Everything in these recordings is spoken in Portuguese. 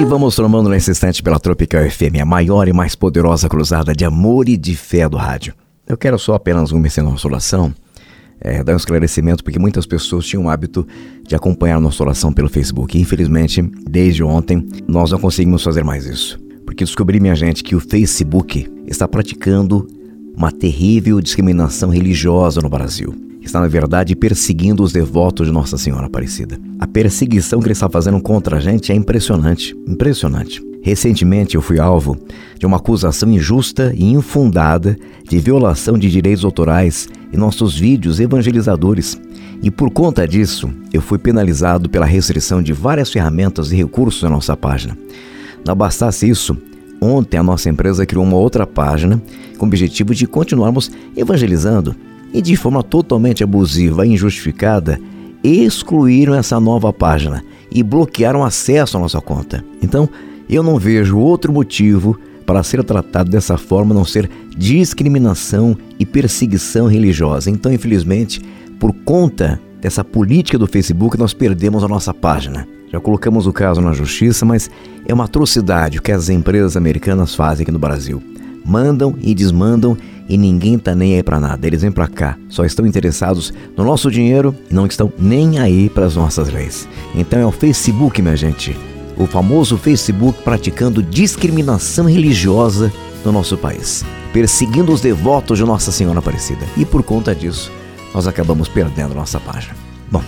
E vamos formando nesse instante pela Tropical FM, a maior e mais poderosa cruzada de amor e de fé do rádio. Eu quero só apenas uma nossa oração, é, dar um esclarecimento, porque muitas pessoas tinham o hábito de acompanhar a nossa oração pelo Facebook. E, infelizmente, desde ontem, nós não conseguimos fazer mais isso. Porque descobri, minha gente, que o Facebook está praticando uma terrível discriminação religiosa no Brasil. Está, na verdade, perseguindo os devotos de Nossa Senhora Aparecida. A perseguição que ele está fazendo contra a gente é impressionante, impressionante. Recentemente eu fui alvo de uma acusação injusta e infundada de violação de direitos autorais em nossos vídeos evangelizadores. E por conta disso, eu fui penalizado pela restrição de várias ferramentas e recursos na nossa página. Não bastasse isso, ontem a nossa empresa criou uma outra página com o objetivo de continuarmos evangelizando e de forma totalmente abusiva e injustificada excluíram essa nova página e bloquearam acesso à nossa conta. Então, eu não vejo outro motivo para ser tratado dessa forma não ser discriminação e perseguição religiosa. Então, infelizmente, por conta dessa política do Facebook, nós perdemos a nossa página. Já colocamos o caso na justiça, mas é uma atrocidade o que as empresas americanas fazem aqui no Brasil. Mandam e desmandam e ninguém tá nem aí para nada. Eles vêm para cá, só estão interessados no nosso dinheiro e não estão nem aí para as nossas leis. Então é o Facebook, minha gente, o famoso Facebook praticando discriminação religiosa no nosso país, perseguindo os devotos de Nossa Senhora Aparecida. E por conta disso, nós acabamos perdendo nossa página. Bom,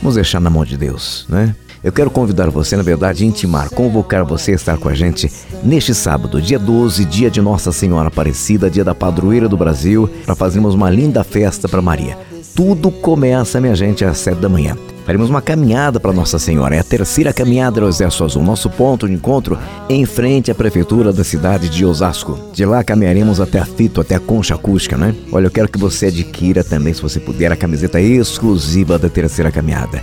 vamos deixar na mão de Deus, né? Eu quero convidar você, na verdade, intimar, convocar você a estar com a gente neste sábado, dia 12, dia de Nossa Senhora Aparecida, dia da padroeira do Brasil, para fazermos uma linda festa para Maria. Tudo começa, minha gente, às sete da manhã. Faremos uma caminhada para Nossa Senhora. É a terceira caminhada do Exército Azul. Nosso ponto de encontro em frente à prefeitura da cidade de Osasco. De lá caminharemos até a Fito, até a Concha Acústica, né? Olha, eu quero que você adquira também, se você puder, a camiseta exclusiva da terceira caminhada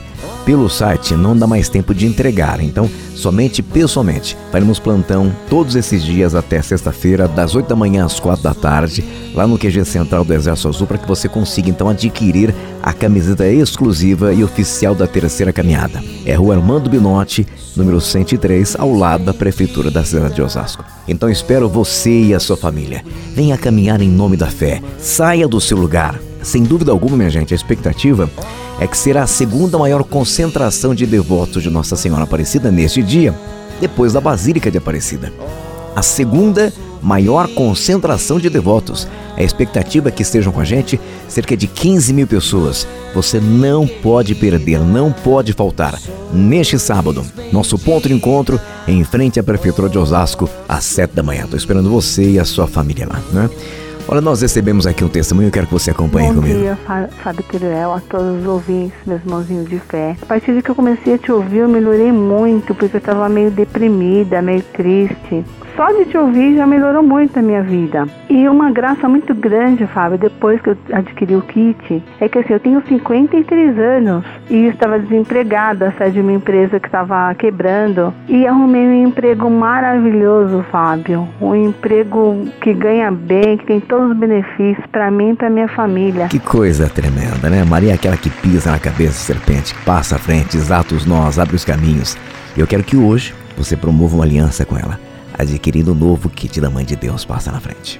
pelo site não dá mais tempo de entregar, então somente pessoalmente. Faremos plantão todos esses dias até sexta-feira, das 8 da manhã às 4 da tarde, lá no QG Central do Exército Azul, para que você consiga então adquirir a camiseta exclusiva e oficial da terceira caminhada. É Rua Armando Binotti, número 103, ao lado da Prefeitura da cidade de Osasco. Então espero você e a sua família. Venha caminhar em nome da fé. Saia do seu lugar. Sem dúvida alguma, minha gente, a expectativa é que será a segunda maior concentração de devotos de Nossa Senhora Aparecida neste dia, depois da Basílica de Aparecida. A segunda maior concentração de devotos. A expectativa é que estejam com a gente cerca de 15 mil pessoas. Você não pode perder, não pode faltar. Neste sábado, nosso ponto de encontro em frente à Prefeitura de Osasco, às 7 da manhã. Estou esperando você e a sua família lá, né? Olha, nós recebemos aqui um testemunho, eu quero que você acompanhe Bom comigo. Bom dia, Fábio Quirel, a todos os ouvintes, meus irmãozinhos de fé. A partir de que eu comecei a te ouvir, eu melhorei muito, porque eu estava meio deprimida, meio triste só de te ouvir já melhorou muito a minha vida. E uma graça muito grande, Fábio, depois que eu adquiri o kit, é que assim, eu tenho 53 anos e estava desempregada, saí de uma empresa que estava quebrando e arrumei um emprego maravilhoso, Fábio. Um emprego que ganha bem, que tem todos os benefícios para mim e para minha família. Que coisa tremenda, né? Maria é aquela que pisa na cabeça do serpente, que passa à frente, exata os nós, abre os caminhos. Eu quero que hoje você promova uma aliança com ela adquirindo o novo kit da Mãe de Deus Passa na Frente.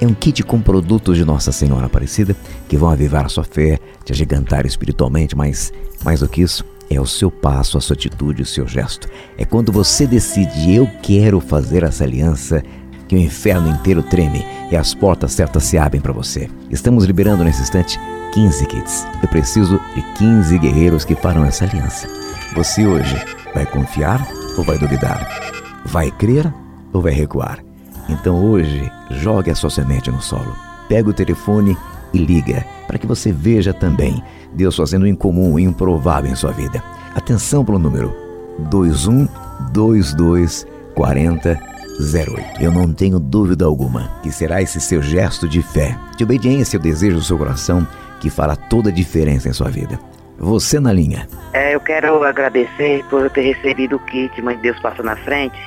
É um kit com produtos de Nossa Senhora Aparecida que vão avivar a sua fé, te agigantar espiritualmente, mas mais do que isso, é o seu passo, a sua atitude, o seu gesto. É quando você decide, eu quero fazer essa aliança, que o inferno inteiro treme e as portas certas se abrem para você. Estamos liberando nesse instante 15 kits. Eu preciso de 15 guerreiros que farão essa aliança. Você hoje vai confiar ou vai duvidar? Vai crer ou vai recuar? Então hoje, jogue a sua semente no solo. Pega o telefone e liga para que você veja também Deus fazendo o incomum e improvável em sua vida. Atenção para o número 21224008. Eu não tenho dúvida alguma que será esse seu gesto de fé, de obediência ao desejo do seu coração que fará toda a diferença em sua vida. Você na linha. É, eu quero agradecer por eu ter recebido o kit Mãe de Deus Passa na Frente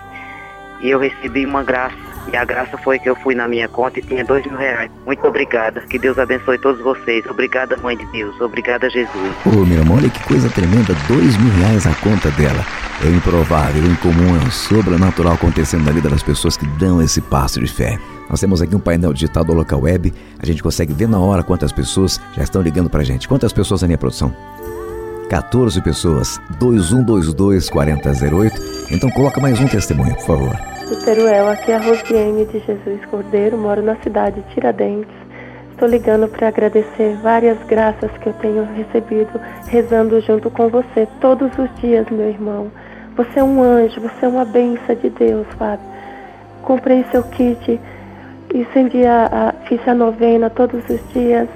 e eu recebi uma graça. E a graça foi que eu fui na minha conta e tinha dois mil reais. Muito obrigada. Que Deus abençoe todos vocês. Obrigada, Mãe de Deus. Obrigada, Jesus. Ô, oh, meu irmão, olha que coisa tremenda. Dois mil reais a conta dela. É improvável, incomum, é sobrenatural acontecendo na vida das pessoas que dão esse passo de fé. Nós temos aqui um painel digital do local web. A gente consegue ver na hora quantas pessoas já estão ligando pra gente. Quantas pessoas na minha produção? 14 pessoas. 2122-4008. Então coloca mais um testemunho, por favor. Teruel, aqui é a Rosiane de Jesus Cordeiro, moro na cidade de Tiradentes. Estou ligando para agradecer várias graças que eu tenho recebido rezando junto com você todos os dias, meu irmão. Você é um anjo, você é uma benção de Deus, Fábio. Comprei seu kit e a, a, fiz a novena todos os dias.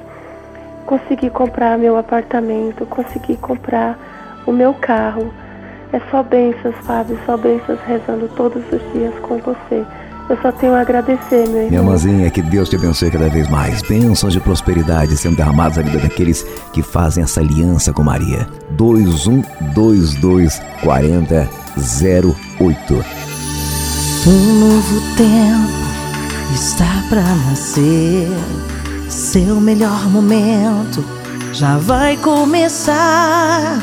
Consegui comprar meu apartamento, consegui comprar o meu carro. É só bênçãos, Fábio, só bênçãos rezando todos os dias com você. Eu só tenho a agradecer, meu irmão. Minha irmãzinha, que Deus te abençoe cada vez mais. Bênçãos de prosperidade sendo derramadas na vida daqueles que fazem essa aliança com Maria. 2122 4008. Um novo tempo está para nascer. Seu melhor momento já vai começar.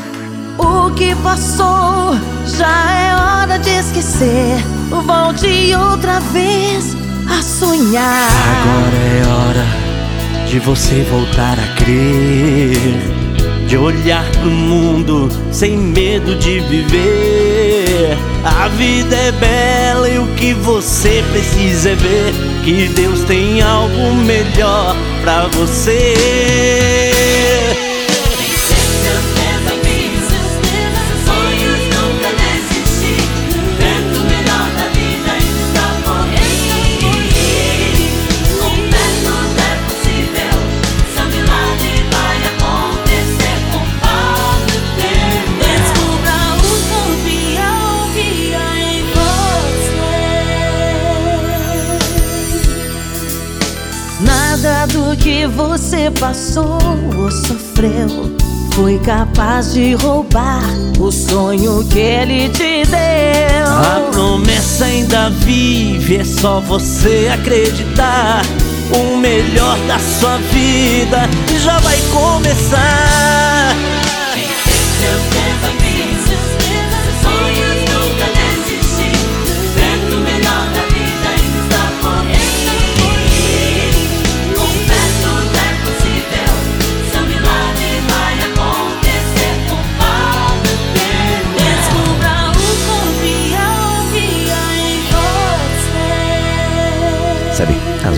O que passou já é hora de esquecer. Volte outra vez a sonhar. Agora é hora de você voltar a crer. De olhar pro mundo sem medo de viver. A vida é bela e o que você precisa é ver que Deus tem algo melhor pra você. Que você passou ou sofreu foi capaz de roubar o sonho que ele te deu. A promessa ainda vive, é só você acreditar. O melhor da sua vida já vai começar.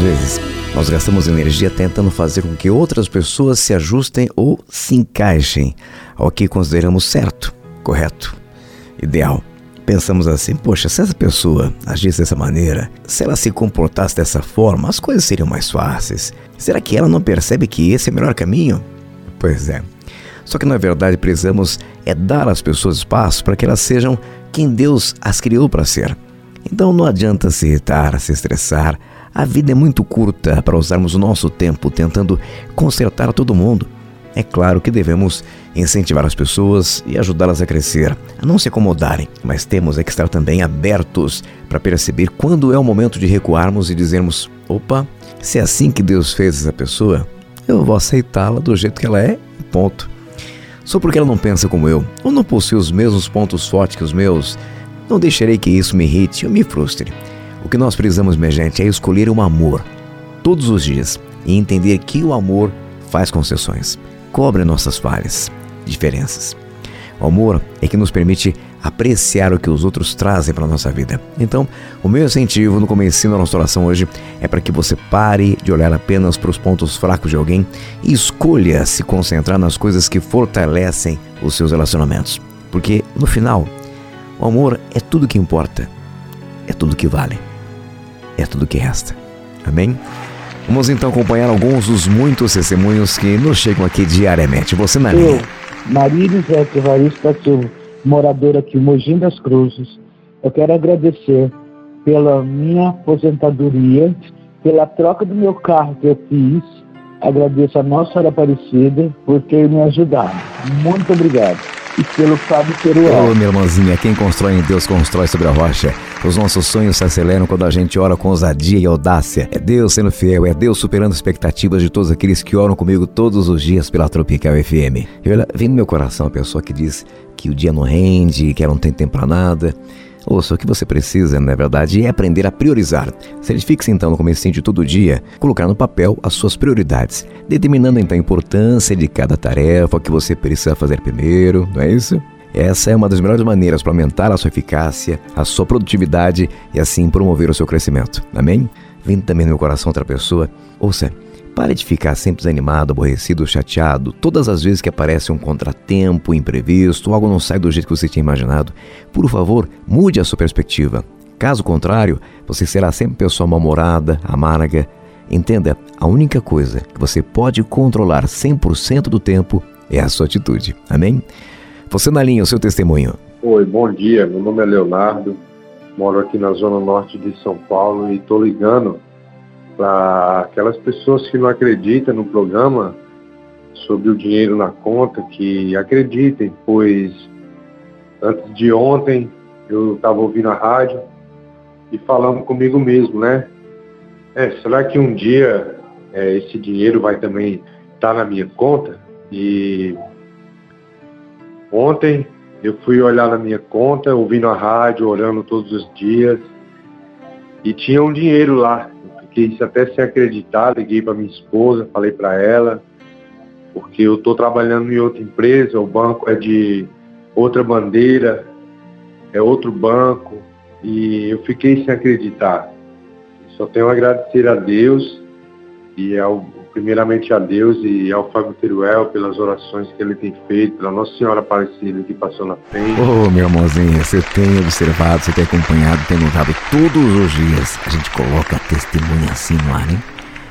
Vezes nós gastamos energia tentando fazer com que outras pessoas se ajustem ou se encaixem ao que consideramos certo, correto, ideal. Pensamos assim, poxa, se essa pessoa agisse dessa maneira, se ela se comportasse dessa forma, as coisas seriam mais fáceis. Será que ela não percebe que esse é o melhor caminho? Pois é. Só que na verdade precisamos é dar às pessoas espaço para que elas sejam quem Deus as criou para ser. Então não adianta se irritar, se estressar, a vida é muito curta para usarmos o nosso tempo tentando consertar todo mundo. É claro que devemos incentivar as pessoas e ajudá-las a crescer, a não se acomodarem, mas temos é que estar também abertos para perceber quando é o momento de recuarmos e dizermos: opa, se é assim que Deus fez essa pessoa, eu vou aceitá-la do jeito que ela é, ponto. Só porque ela não pensa como eu, ou não possui os mesmos pontos fortes que os meus, não deixarei que isso me irrite ou me frustre. O que nós precisamos, minha gente, é escolher um amor todos os dias e entender que o amor faz concessões, cobre nossas falhas, diferenças. O amor é que nos permite apreciar o que os outros trazem para a nossa vida. Então, o meu incentivo no começo da nossa oração hoje é para que você pare de olhar apenas para os pontos fracos de alguém e escolha se concentrar nas coisas que fortalecem os seus relacionamentos. Porque, no final, o amor é tudo que importa, é tudo que vale é tudo que resta. Amém? Vamos então acompanhar alguns dos muitos testemunhos que nos chegam aqui diariamente. Você na linha. Evarista Silva, moradora aqui, Mogi das Cruzes. Eu quero agradecer pela minha aposentadoria, pela troca do meu carro que eu fiz. Agradeço a Nossa Senhora Aparecida por ter me ajudado. Muito obrigado. E pelo Fábio Perual. Ô, minha irmãzinha, quem constrói em Deus constrói sobre a rocha. Os nossos sonhos se aceleram quando a gente ora com ousadia e audácia. É Deus sendo fiel, é Deus superando expectativas de todos aqueles que oram comigo todos os dias pela Tropical FM. E vem no meu coração a pessoa que diz que o dia não rende, que ela não tem tempo pra nada. Ouça, o que você precisa, na verdade, é aprender a priorizar. Certifique-se então no começo de todo dia, colocar no papel as suas prioridades, determinando então a importância de cada tarefa que você precisa fazer primeiro, não é isso? Essa é uma das melhores maneiras para aumentar a sua eficácia, a sua produtividade e assim promover o seu crescimento. Amém? Vindo também no meu coração outra pessoa. Ouça, Pare de ficar sempre desanimado, aborrecido, chateado todas as vezes que aparece um contratempo, imprevisto, algo não sai do jeito que você tinha imaginado. Por favor, mude a sua perspectiva. Caso contrário, você será sempre pessoa mal-humorada, amarga. Entenda, a única coisa que você pode controlar 100% do tempo é a sua atitude. Amém? Você na linha, o seu testemunho. Oi, bom dia. Meu nome é Leonardo. Moro aqui na zona norte de São Paulo e estou ligando para aquelas pessoas que não acreditam no programa sobre o dinheiro na conta, que acreditem, pois antes de ontem eu estava ouvindo a rádio e falando comigo mesmo, né? É, será que um dia é, esse dinheiro vai também estar tá na minha conta? E ontem eu fui olhar na minha conta, ouvindo a rádio, orando todos os dias, e tinha um dinheiro lá fiquei até sem acreditar, liguei para minha esposa, falei para ela, porque eu estou trabalhando em outra empresa, o banco é de outra bandeira, é outro banco, e eu fiquei sem acreditar. Só tenho a agradecer a Deus e ao primeiramente a Deus e ao Fábio Teruel pelas orações que ele tem feito, pela Nossa Senhora Aparecida que passou na frente. Ô, oh, meu irmãozinho, você tem observado, você tem acompanhado, tem notado todos os dias. A gente coloca testemunha assim no ar, hein?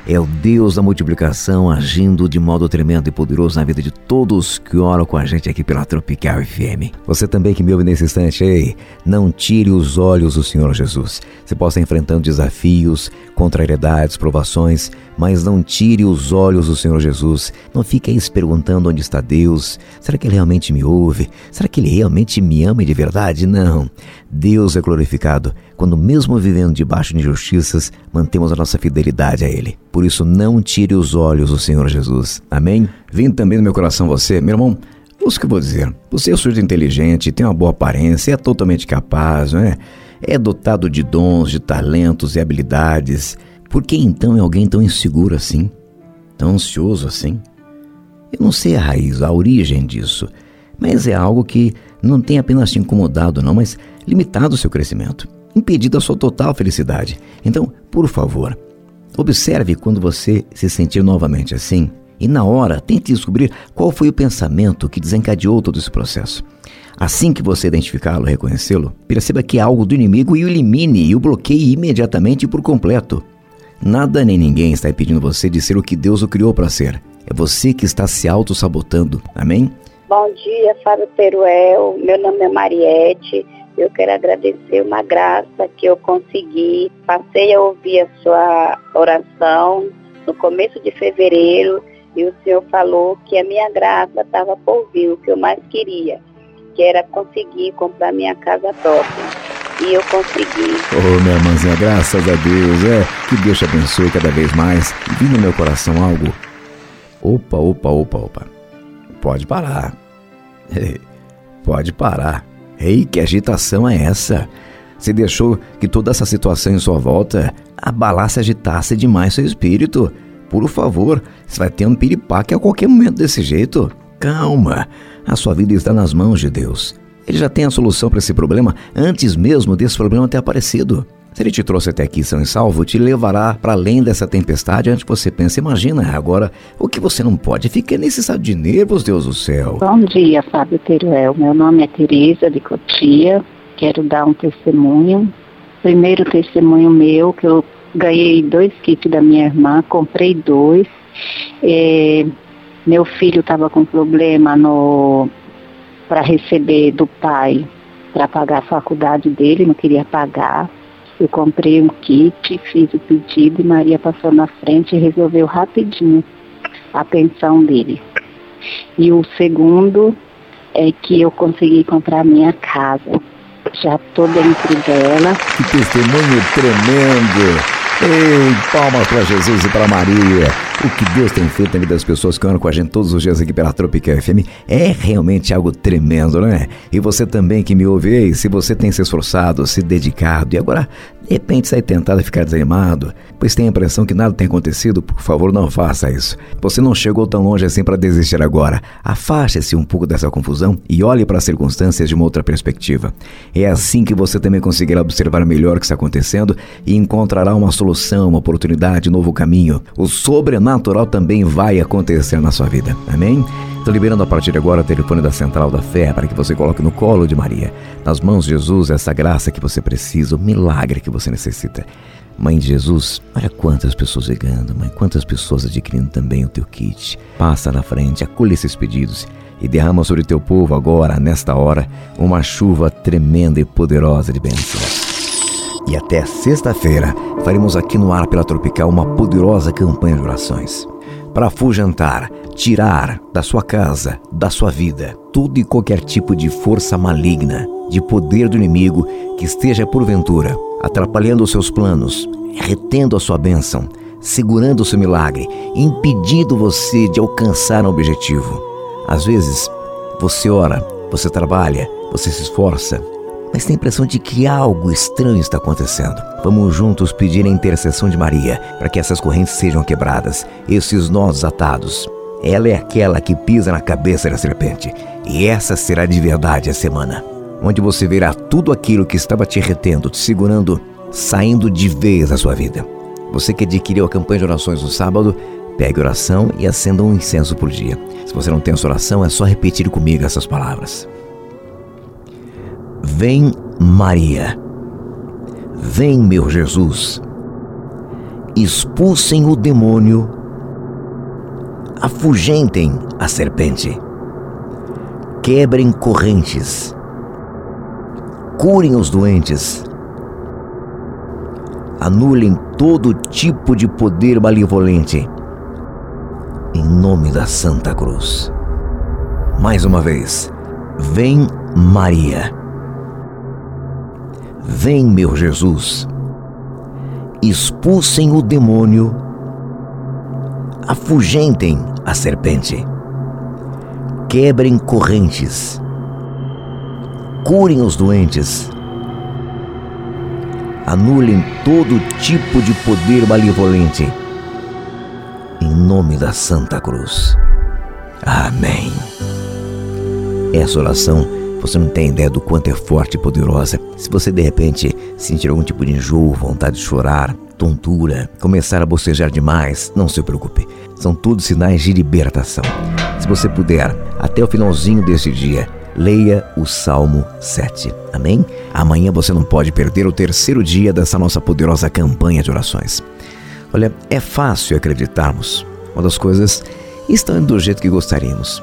É o Deus da multiplicação agindo de modo tremendo e poderoso na vida de todos que oram com a gente aqui pela Tropical FM. Você também que me ouve nesse instante, ei, não tire os olhos do Senhor Jesus. Você possa estar enfrentando desafios, contrariedades, provações, mas não tire os olhos do Senhor Jesus. Não fique aí se perguntando onde está Deus. Será que Ele realmente me ouve? Será que Ele realmente me ama de verdade? Não. Deus é glorificado quando, mesmo vivendo debaixo de injustiças, mantemos a nossa fidelidade a Ele. Por isso, não tire os olhos do Senhor Jesus. Amém? Vindo também no meu coração você, meu irmão. Ouça o que eu vou dizer. Você é sujeito inteligente, tem uma boa aparência, é totalmente capaz, não é? É dotado de dons, de talentos e habilidades. Por que então é alguém tão inseguro assim? Tão ansioso assim? Eu não sei a raiz, a origem disso, mas é algo que não tem apenas te incomodado, não, mas limitado o seu crescimento, impedido a sua total felicidade. Então, por favor, observe quando você se sentir novamente assim e, na hora, tente descobrir qual foi o pensamento que desencadeou todo esse processo. Assim que você identificá-lo, reconhecê-lo, perceba que é algo do inimigo e o elimine e o bloqueie imediatamente e por completo. Nada nem ninguém está impedindo você de ser o que Deus o criou para ser. É você que está se auto-sabotando. Amém? Bom dia, Fábio Peruel. Meu nome é Mariette. Eu quero agradecer uma graça que eu consegui. Passei a ouvir a sua oração no começo de fevereiro e o Senhor falou que a minha graça estava por vir, o que eu mais queria, que era conseguir comprar minha casa própria. E eu consegui. Oh, minha irmãzinha, graças a Deus. É, que Deus te abençoe cada vez mais. Vi no meu coração algo. Opa, opa, opa, opa. Pode parar. Pode parar. Ei, que agitação é essa? Você deixou que toda essa situação em sua volta abalasse, agitasse demais seu espírito. Por favor, você vai ter um piripaque a qualquer momento desse jeito. Calma, a sua vida está nas mãos de Deus. Ele já tem a solução para esse problema antes mesmo desse problema ter aparecido. Se ele te trouxe até aqui são e salvo, te levará para além dessa tempestade antes que você pense. Imagina agora o que você não pode. Fica nesse estado de nervos, Deus do céu. Bom dia, Fábio Teruel. Meu nome é Tereza de Cotia. Quero dar um testemunho. Primeiro testemunho meu, que eu ganhei dois kits da minha irmã, comprei dois. É, meu filho estava com problema no para receber do pai para pagar a faculdade dele, não queria pagar. Eu comprei um kit, fiz o pedido e Maria passou na frente e resolveu rapidinho a pensão dele. E o segundo é que eu consegui comprar minha casa. Já estou dentro dela. Que testemunho tremendo! Ei, palmas para Jesus e para Maria. O que Deus tem feito na vida das pessoas que andam com a gente todos os dias aqui pela Tropical FM é realmente algo tremendo, não é? E você também que me ouve, ei, se você tem se esforçado, se dedicado e agora de repente sai tentado a ficar desanimado, pois tem a impressão que nada tem acontecido, por favor não faça isso. Você não chegou tão longe assim para desistir agora. Afaste-se um pouco dessa confusão e olhe para as circunstâncias de uma outra perspectiva. É assim que você também conseguirá observar melhor o que está acontecendo e encontrará uma solução, uma oportunidade, um novo caminho. O sobrenatural também vai acontecer na sua vida. Amém? Estou liberando a partir de agora o telefone da Central da Fé para que você coloque no colo de Maria, nas mãos de Jesus, essa graça que você precisa, o milagre que você necessita. Mãe de Jesus, olha quantas pessoas ligando, mãe, quantas pessoas adquirindo também o teu kit. Passa na frente, acolhe esses pedidos e derrama sobre teu povo agora, nesta hora, uma chuva tremenda e poderosa de bênçãos. E até sexta-feira faremos aqui no ar pela Tropical uma poderosa campanha de orações para afugentar, tirar da sua casa, da sua vida, todo e qualquer tipo de força maligna, de poder do inimigo que esteja porventura atrapalhando os seus planos, retendo a sua bênção, segurando o seu milagre, impedindo você de alcançar um objetivo. Às vezes, você ora, você trabalha, você se esforça, mas tem a impressão de que algo estranho está acontecendo. Vamos juntos pedir a intercessão de Maria para que essas correntes sejam quebradas, esses nós atados. Ela é aquela que pisa na cabeça da serpente, e essa será de verdade a semana, onde você verá tudo aquilo que estava te retendo, te segurando, saindo de vez da sua vida. Você que adquiriu a campanha de orações no sábado, pegue oração e acenda um incenso por dia. Se você não tem essa oração, é só repetir comigo essas palavras. Vem, Maria. Vem, meu Jesus. Expulsem o demônio, afugentem a serpente, quebrem correntes, curem os doentes, anulem todo tipo de poder malevolente, em nome da Santa Cruz. Mais uma vez, vem Maria. Vem, meu Jesus, expulsem o demônio, afugentem a serpente, quebrem correntes, curem os doentes, anulem todo tipo de poder malevolente, em nome da Santa Cruz. Amém. Essa oração você não tem ideia do quanto é forte e poderosa. Se você de repente sentir algum tipo de enjoo, vontade de chorar, tontura, começar a bocejar demais, não se preocupe. São todos sinais de libertação. Se você puder, até o finalzinho deste dia, leia o Salmo 7. Amém? Amanhã você não pode perder o terceiro dia dessa nossa poderosa campanha de orações. Olha, é fácil acreditarmos quando as coisas estão do jeito que gostaríamos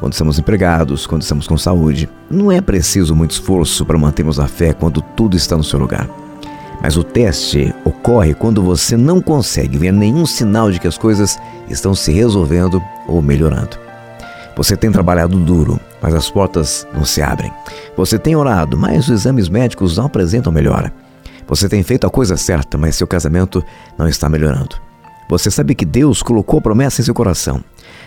quando estamos empregados, quando estamos com saúde. Não é preciso muito esforço para mantermos a fé quando tudo está no seu lugar. Mas o teste ocorre quando você não consegue ver nenhum sinal de que as coisas estão se resolvendo ou melhorando. Você tem trabalhado duro, mas as portas não se abrem. Você tem orado, mas os exames médicos não apresentam melhora. Você tem feito a coisa certa, mas seu casamento não está melhorando. Você sabe que Deus colocou promessa em seu coração.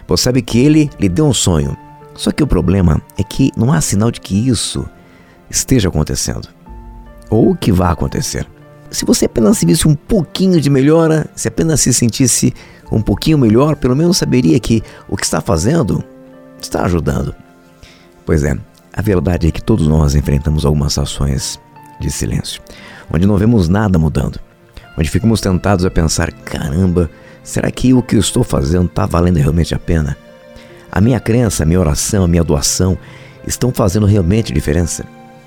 Você sabe que Ele lhe deu um sonho. Só que o problema é que não há sinal de que isso esteja acontecendo. Ou que vá acontecer. Se você apenas se visse um pouquinho de melhora, se apenas se sentisse um pouquinho melhor, pelo menos saberia que o que está fazendo está ajudando. Pois é, a verdade é que todos nós enfrentamos algumas ações de silêncio, onde não vemos nada mudando onde ficamos tentados a pensar: caramba, será que o que eu estou fazendo está valendo realmente a pena? A minha crença, a minha oração, a minha doação estão fazendo realmente diferença?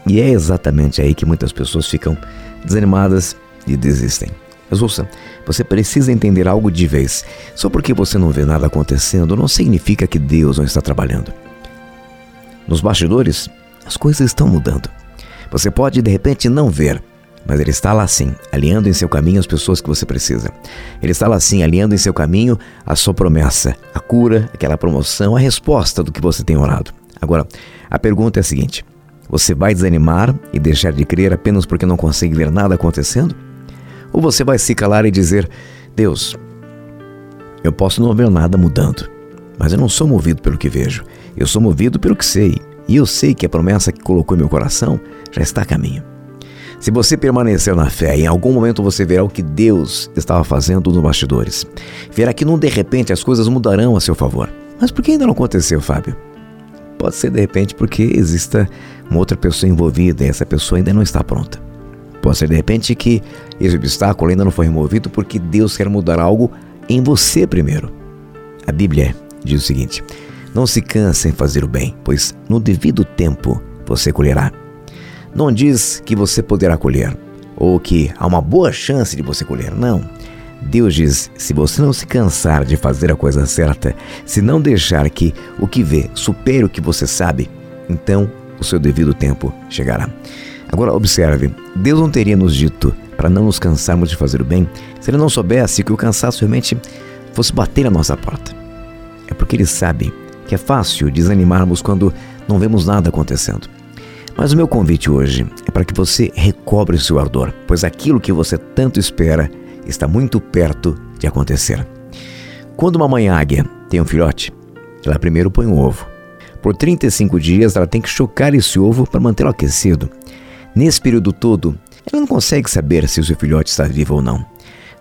E é exatamente aí que muitas pessoas ficam desanimadas e desistem. Mas ouça, você precisa entender algo de vez. Só porque você não vê nada acontecendo não significa que Deus não está trabalhando. Nos bastidores, as coisas estão mudando. Você pode de repente não ver, mas Ele está lá sim, alinhando em seu caminho as pessoas que você precisa. Ele está lá sim, alinhando em seu caminho a sua promessa, a cura, aquela promoção, a resposta do que você tem orado. Agora, a pergunta é a seguinte: você vai desanimar e deixar de crer apenas porque não consegue ver nada acontecendo? Ou você vai se calar e dizer: Deus, eu posso não ver nada mudando, mas eu não sou movido pelo que vejo, eu sou movido pelo que sei, e eu sei que a promessa que colocou em meu coração já está a caminho. Se você permanecer na fé, em algum momento você verá o que Deus estava fazendo nos bastidores. Verá que não de repente as coisas mudarão a seu favor. Mas por que ainda não aconteceu, Fábio? Pode ser de repente porque exista uma outra pessoa envolvida e essa pessoa ainda não está pronta. Pode ser de repente que esse obstáculo ainda não foi removido porque Deus quer mudar algo em você primeiro. A Bíblia diz o seguinte: Não se canse em fazer o bem, pois no devido tempo você colherá não diz que você poderá colher ou que há uma boa chance de você colher. Não. Deus diz: se você não se cansar de fazer a coisa certa, se não deixar que o que vê supere o que você sabe, então o seu devido tempo chegará. Agora, observe: Deus não teria nos dito para não nos cansarmos de fazer o bem se Ele não soubesse que o cansaço realmente fosse bater na nossa porta. É porque Ele sabe que é fácil desanimarmos quando não vemos nada acontecendo. Mas o meu convite hoje é para que você recobre o seu ardor, pois aquilo que você tanto espera está muito perto de acontecer. Quando uma mãe águia tem um filhote, ela primeiro põe um ovo. Por 35 dias ela tem que chocar esse ovo para mantê-lo aquecido. Nesse período todo, ela não consegue saber se o seu filhote está vivo ou não.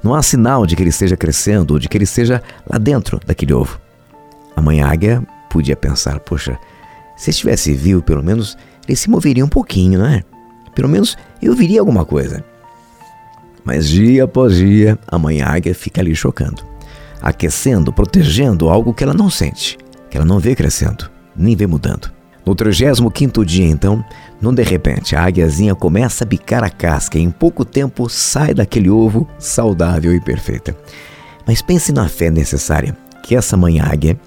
Não há sinal de que ele esteja crescendo ou de que ele esteja lá dentro daquele ovo. A mãe águia podia pensar: poxa, se estivesse vivo, pelo menos ele se moveria um pouquinho, não é? Pelo menos eu viria alguma coisa. Mas dia após dia, a mãe águia fica ali chocando, aquecendo, protegendo algo que ela não sente, que ela não vê crescendo, nem vê mudando. No 35 dia, então, não de repente, a águiazinha começa a bicar a casca e em pouco tempo sai daquele ovo saudável e perfeita. Mas pense na fé necessária que essa mãe águia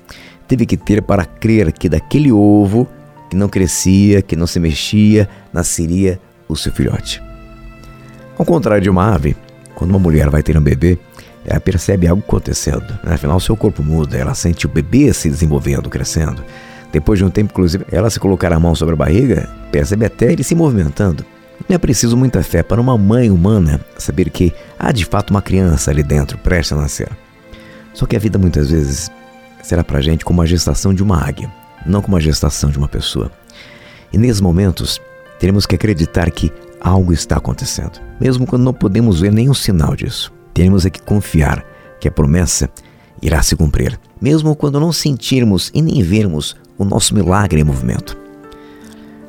teve que ter para crer que daquele ovo que não crescia, que não se mexia, nasceria o seu filhote. Ao contrário de uma ave, quando uma mulher vai ter um bebê, ela percebe algo acontecendo. Né? Afinal, seu corpo muda, ela sente o bebê se desenvolvendo, crescendo. Depois de um tempo, inclusive, ela se colocar a mão sobre a barriga, percebe até ele se movimentando. Não é preciso muita fé para uma mãe humana saber que há de fato uma criança ali dentro, prestes a nascer. Só que a vida muitas vezes será para a gente como a gestação de uma águia não como a gestação de uma pessoa. E nesses momentos, teremos que acreditar que algo está acontecendo, mesmo quando não podemos ver nenhum sinal disso. Teremos é que confiar que a promessa irá se cumprir, mesmo quando não sentirmos e nem vermos o nosso milagre em movimento.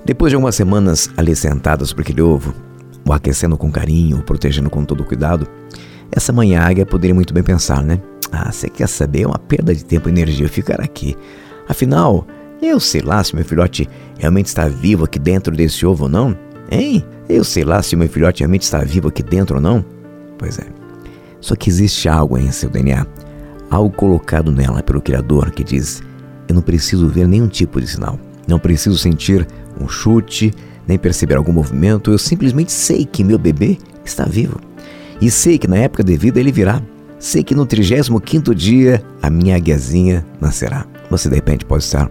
Depois de algumas semanas ali sentadas sobre aquele ovo, o aquecendo com carinho, o protegendo com todo cuidado, essa manhã águia poderia muito bem pensar, né? Ah, você quer saber? É uma perda de tempo e energia ficar aqui. Afinal, eu sei lá se meu filhote realmente está vivo aqui dentro desse ovo ou não. Hein? Eu sei lá se meu filhote realmente está vivo aqui dentro ou não. Pois é. Só que existe algo em seu DNA, algo colocado nela pelo Criador que diz: Eu não preciso ver nenhum tipo de sinal. Não preciso sentir um chute, nem perceber algum movimento. Eu simplesmente sei que meu bebê está vivo. E sei que na época devida ele virá. Sei que no 35 dia a minha aguiazinha nascerá. Você de repente pode estar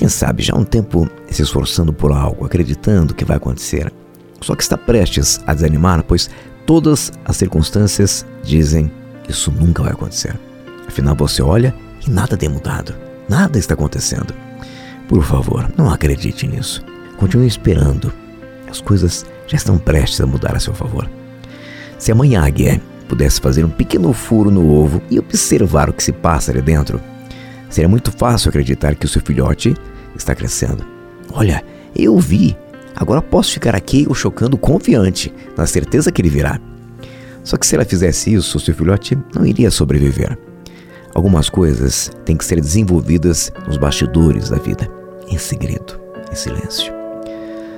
quem sabe já há um tempo se esforçando por algo, acreditando que vai acontecer. Só que está prestes a desanimar, pois todas as circunstâncias dizem isso nunca vai acontecer. Afinal, você olha e nada tem mudado, nada está acontecendo. Por favor, não acredite nisso. Continue esperando. As coisas já estão prestes a mudar a seu favor. Se a mãe águia pudesse fazer um pequeno furo no ovo e observar o que se passa ali dentro, seria muito fácil acreditar que o seu filhote está crescendo. Olha, eu vi. Agora posso ficar aqui o chocando confiante, na certeza que ele virá. Só que se ela fizesse isso, seu filhote não iria sobreviver. Algumas coisas têm que ser desenvolvidas nos bastidores da vida, em segredo, em silêncio.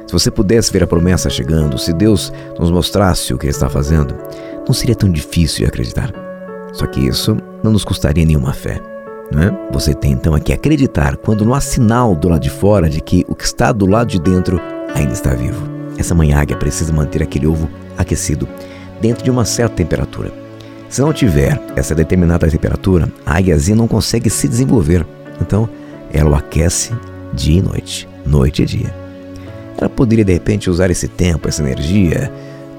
Se você pudesse ver a promessa chegando, se Deus nos mostrasse o que Ele está fazendo, não seria tão difícil de acreditar. Só que isso não nos custaria nenhuma fé. Né? Você tem então aqui acreditar quando não há sinal do lado de fora de que o que está do lado de dentro ainda está vivo. Essa águia precisa manter aquele ovo aquecido dentro de uma certa temperatura. Se não tiver essa determinada temperatura, a águiazinha não consegue se desenvolver. Então, ela o aquece dia e noite. noite e dia. Ela poderia de repente usar esse tempo, essa energia,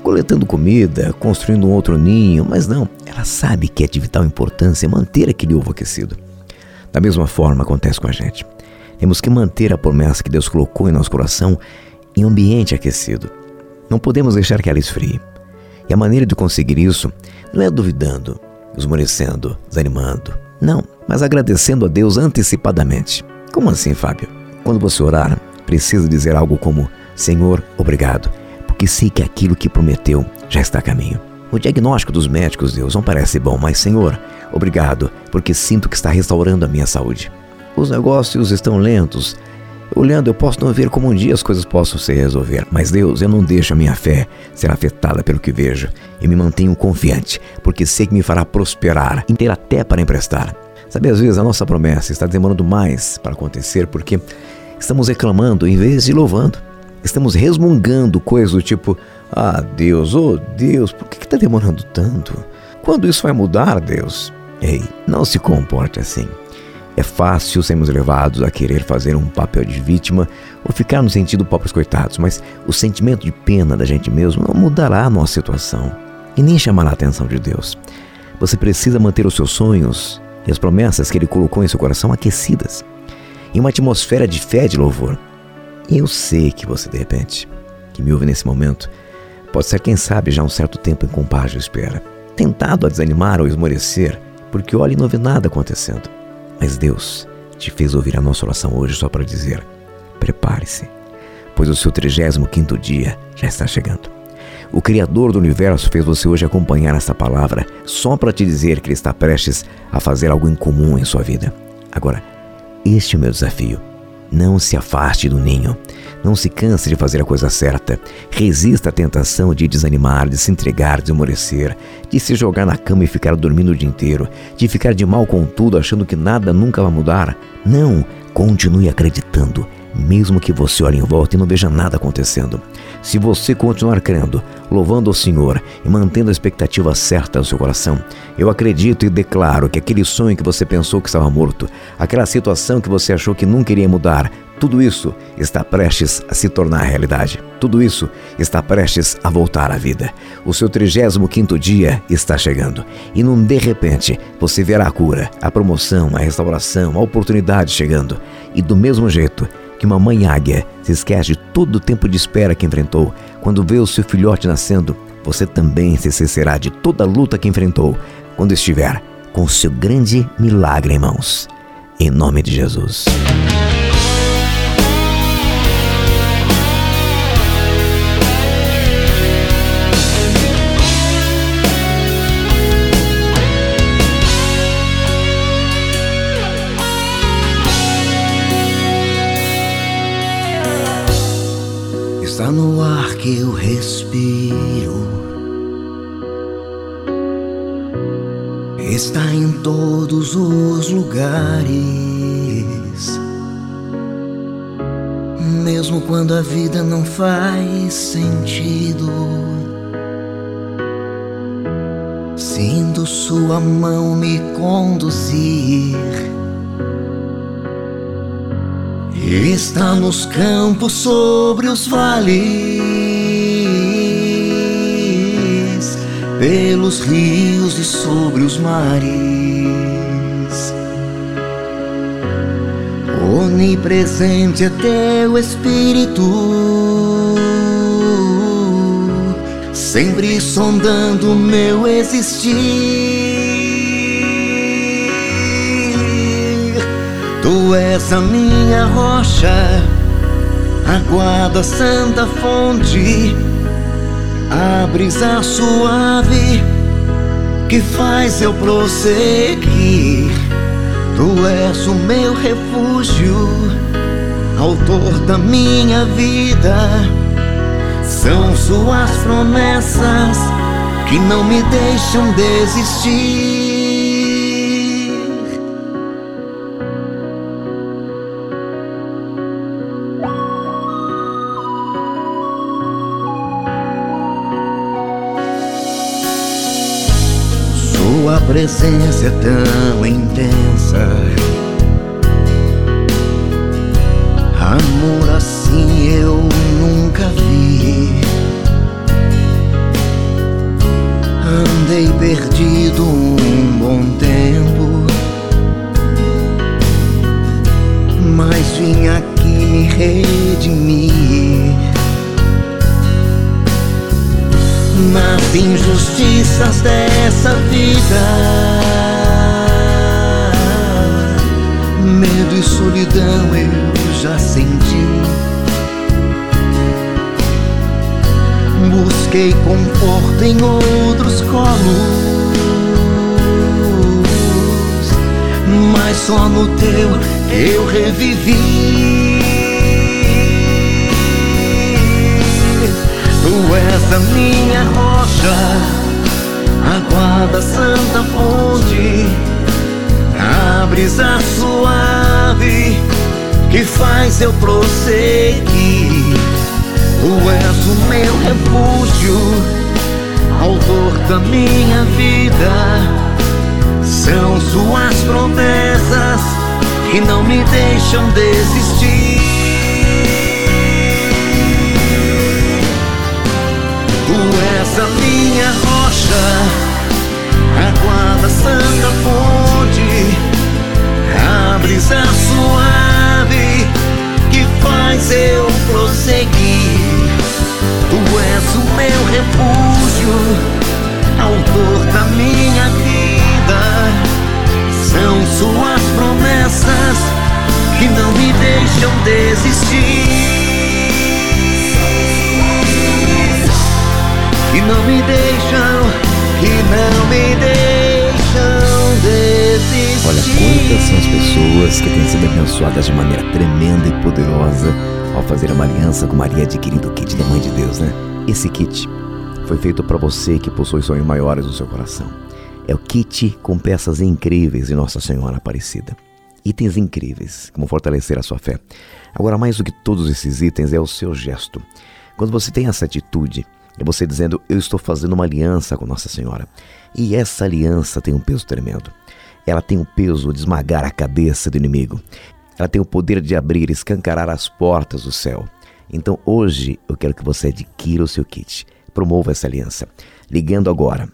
coletando comida, construindo um outro ninho, mas não, ela sabe que é de vital importância manter aquele ovo aquecido. Da mesma forma acontece com a gente. Temos que manter a promessa que Deus colocou em nosso coração em ambiente aquecido. Não podemos deixar que ela esfrie. E a maneira de conseguir isso não é duvidando, esmorecendo, desanimando. Não, mas agradecendo a Deus antecipadamente. Como assim, Fábio? Quando você orar, precisa dizer algo como: Senhor, obrigado, porque sei que aquilo que prometeu já está a caminho. O diagnóstico dos médicos, Deus, não parece bom, mas Senhor, obrigado, porque sinto que está restaurando a minha saúde. Os negócios estão lentos, Olhando, eu posso não ver como um dia as coisas possam se resolver, mas Deus, eu não deixo a minha fé ser afetada pelo que vejo e me mantenho confiante, porque sei que me fará prosperar e ter até para emprestar. Sabe, às vezes a nossa promessa está demorando mais para acontecer porque estamos reclamando em vez de louvando. Estamos resmungando coisas do tipo: Ah, Deus, oh Deus, por que está demorando tanto? Quando isso vai mudar, Deus? Ei, não se comporte assim. É fácil sermos levados a querer fazer um papel de vítima ou ficar no sentido pobres coitados, mas o sentimento de pena da gente mesmo não mudará a nossa situação e nem chamará a atenção de Deus. Você precisa manter os seus sonhos e as promessas que Ele colocou em seu coração aquecidas, em uma atmosfera de fé e de louvor. E eu sei que você, de repente, que me ouve nesse momento, pode ser, quem sabe, já um certo tempo em compás de espera, tentado a desanimar ou esmorecer, porque olha e não vê nada acontecendo. Mas Deus te fez ouvir a nossa oração hoje só para dizer: prepare-se, pois o seu 35 dia já está chegando. O Criador do universo fez você hoje acompanhar essa palavra só para te dizer que Ele está prestes a fazer algo incomum em sua vida. Agora, este é o meu desafio. Não se afaste do ninho. Não se canse de fazer a coisa certa. Resista à tentação de desanimar, de se entregar, de esmorecer, de se jogar na cama e ficar dormindo o dia inteiro, de ficar de mal com tudo, achando que nada nunca vai mudar. Não, continue acreditando, mesmo que você olhe em volta e não veja nada acontecendo. Se você continuar crendo, louvando o Senhor e mantendo a expectativa certa no seu coração, eu acredito e declaro que aquele sonho que você pensou que estava morto, aquela situação que você achou que nunca iria mudar, tudo isso está prestes a se tornar realidade. Tudo isso está prestes a voltar à vida. O seu 35 dia está chegando. E num de repente, você verá a cura, a promoção, a restauração, a oportunidade chegando. E do mesmo jeito, que uma mãe águia se esquece de todo o tempo de espera que enfrentou. Quando vê o seu filhote nascendo, você também se esquecerá de toda a luta que enfrentou quando estiver com o seu grande milagre em mãos. Em nome de Jesus. Que eu respiro. Está em todos os lugares. Mesmo quando a vida não faz sentido. Sinto sua mão me conduzir Está nos campos sobre os vales, pelos rios e sobre os mares. Onipresente é teu Espírito, sempre sondando meu existir. Tu és a minha rocha, a guarda santa fonte, a brisa suave que faz eu prosseguir. Tu és o meu refúgio, autor da minha vida. São suas promessas que não me deixam desistir. Presença é tão intensa São suas promessas que não me deixam desistir. Tu és a minha rocha, a guarda santa fonte, a brisa suave que faz eu prosseguir. Tu és o meu refúgio, autor da minha vida. Suas promessas que não me deixam desistir. Que não me deixam, que não me deixam desistir. Olha quantas são as pessoas que têm sido abençoadas de maneira tremenda e poderosa ao fazer uma aliança com Maria adquirindo o kit da Mãe de Deus, né? Esse kit foi feito para você que possui sonhos maiores no seu coração. É o kit com peças incríveis de Nossa Senhora Aparecida. Itens incríveis, como fortalecer a sua fé. Agora, mais do que todos esses itens, é o seu gesto. Quando você tem essa atitude, é você dizendo: Eu estou fazendo uma aliança com Nossa Senhora. E essa aliança tem um peso tremendo. Ela tem o peso de esmagar a cabeça do inimigo. Ela tem o poder de abrir escancarar as portas do céu. Então hoje eu quero que você adquira o seu kit. Promova essa aliança. Ligando agora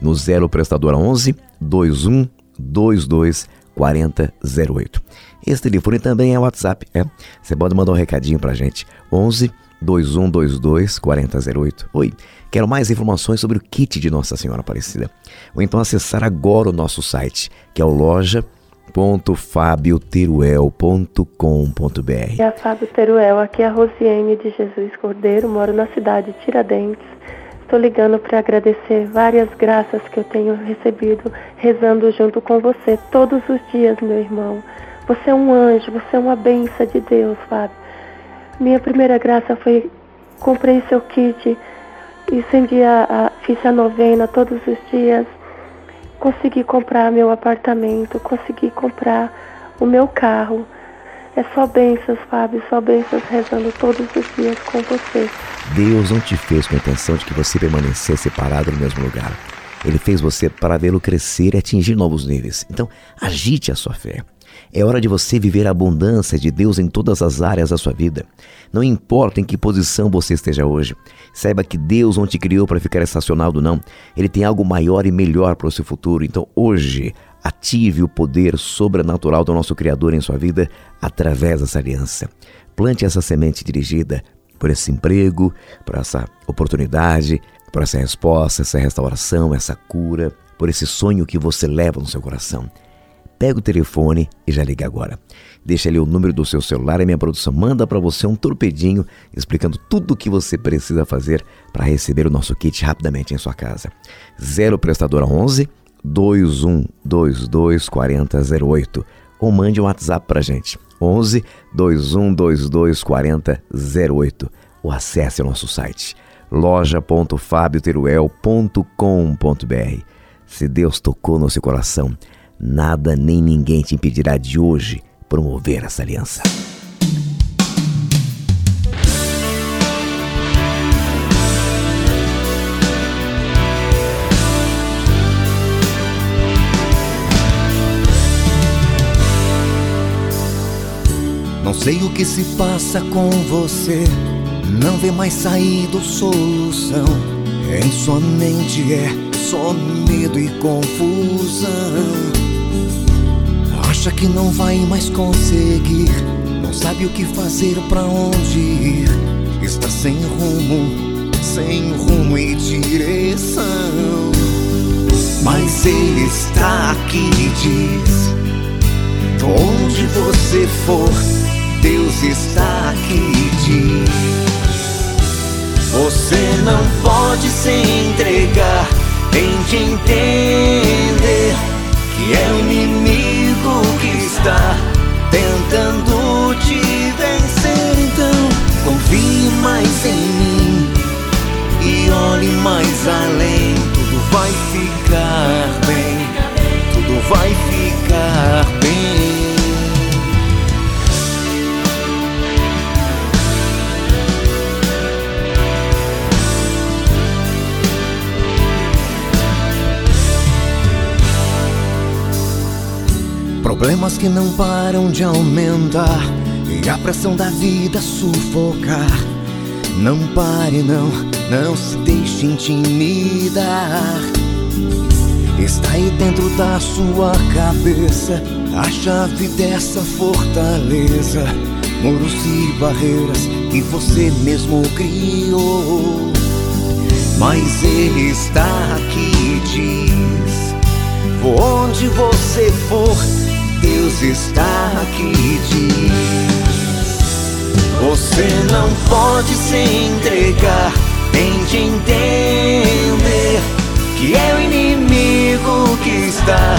no 0 prestadora 11 21 22 4008. Esse telefone também é WhatsApp, é? Você pode mandar um recadinho pra gente. 11 2122 4008. Oi, quero mais informações sobre o kit de Nossa Senhora Aparecida. Ou então acessar agora o nosso site, que é o loja www.fabioteruel.com.br É a Fábio Teruel, aqui é a Rosiane de Jesus Cordeiro, moro na cidade de Tiradentes. Estou ligando para agradecer várias graças que eu tenho recebido rezando junto com você todos os dias, meu irmão. Você é um anjo, você é uma benção de Deus, Fábio. Minha primeira graça foi comprei seu kit acendi a, a, fiz a novena todos os dias consegui comprar meu apartamento, consegui comprar o meu carro. É só bênçãos, Fábio, só bênçãos rezando todos os dias com você. Deus não te fez com a intenção de que você permanecesse parado no mesmo lugar. Ele fez você para vê-lo crescer e atingir novos níveis. Então, agite a sua fé. É hora de você viver a abundância de Deus em todas as áreas da sua vida. Não importa em que posição você esteja hoje, saiba que Deus não te criou para ficar estacionado, não. Ele tem algo maior e melhor para o seu futuro. Então, hoje, ative o poder sobrenatural do nosso Criador em sua vida através dessa aliança. Plante essa semente dirigida por esse emprego, por essa oportunidade, por essa resposta, essa restauração, essa cura, por esse sonho que você leva no seu coração. Pega o telefone e já liga agora. Deixa ali o número do seu celular e minha produção manda para você um torpedinho explicando tudo o que você precisa fazer para receber o nosso kit rapidamente em sua casa. 0 prestadora 11 2122 4008 ou mande um WhatsApp para gente. 11 2122 4008 ou acesse nosso site loja.fabioteruel.com.br. Se Deus tocou no seu coração, nada nem ninguém te impedirá de hoje promover essa aliança. Não sei o que se passa com você, não vê mais saída ou solução. Em sua mente é só medo e confusão. Acha que não vai mais conseguir, não sabe o que fazer, pra onde ir. Está sem rumo, sem rumo e direção. Mas ele está aqui e diz: Onde você for, Deus está aqui diz. Você não pode se entregar, tente entender que é o inimigo que está tentando te vencer. Então, confie mais em mim e olhe mais além. Tudo vai ficar bem, Que não param de aumentar e a pressão da vida sufocar. Não pare, não, não se deixe intimidar. Está aí dentro da sua cabeça a chave dessa fortaleza. Muros e barreiras que você mesmo criou. Mas ele está aqui e diz: Onde você for, Deus está aqui diz: Você não pode se entregar, tente entender que é o inimigo que está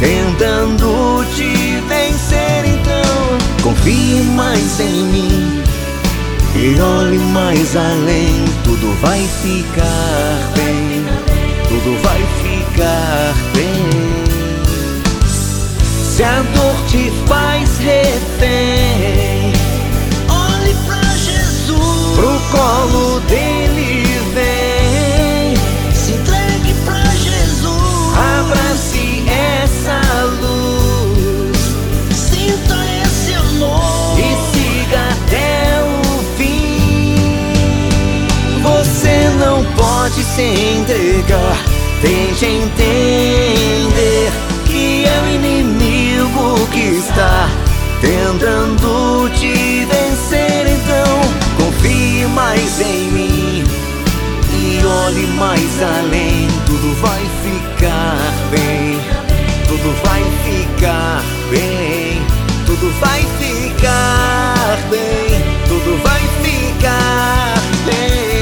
tentando te vencer. Então, confie mais em mim e olhe mais além. Tudo vai ficar bem, tudo vai ficar bem. Se a dor te faz refém, olhe pra Jesus, pro colo dele vem. Se entregue pra Jesus, abrace essa luz, sinta esse amor. E siga até o fim. Você não pode se entregar, tente entender que é o inimigo está tentando te vencer. Então, confie mais em mim e olhe mais além. Tudo vai ficar bem, tudo vai ficar bem, tudo vai ficar bem, tudo vai ficar bem.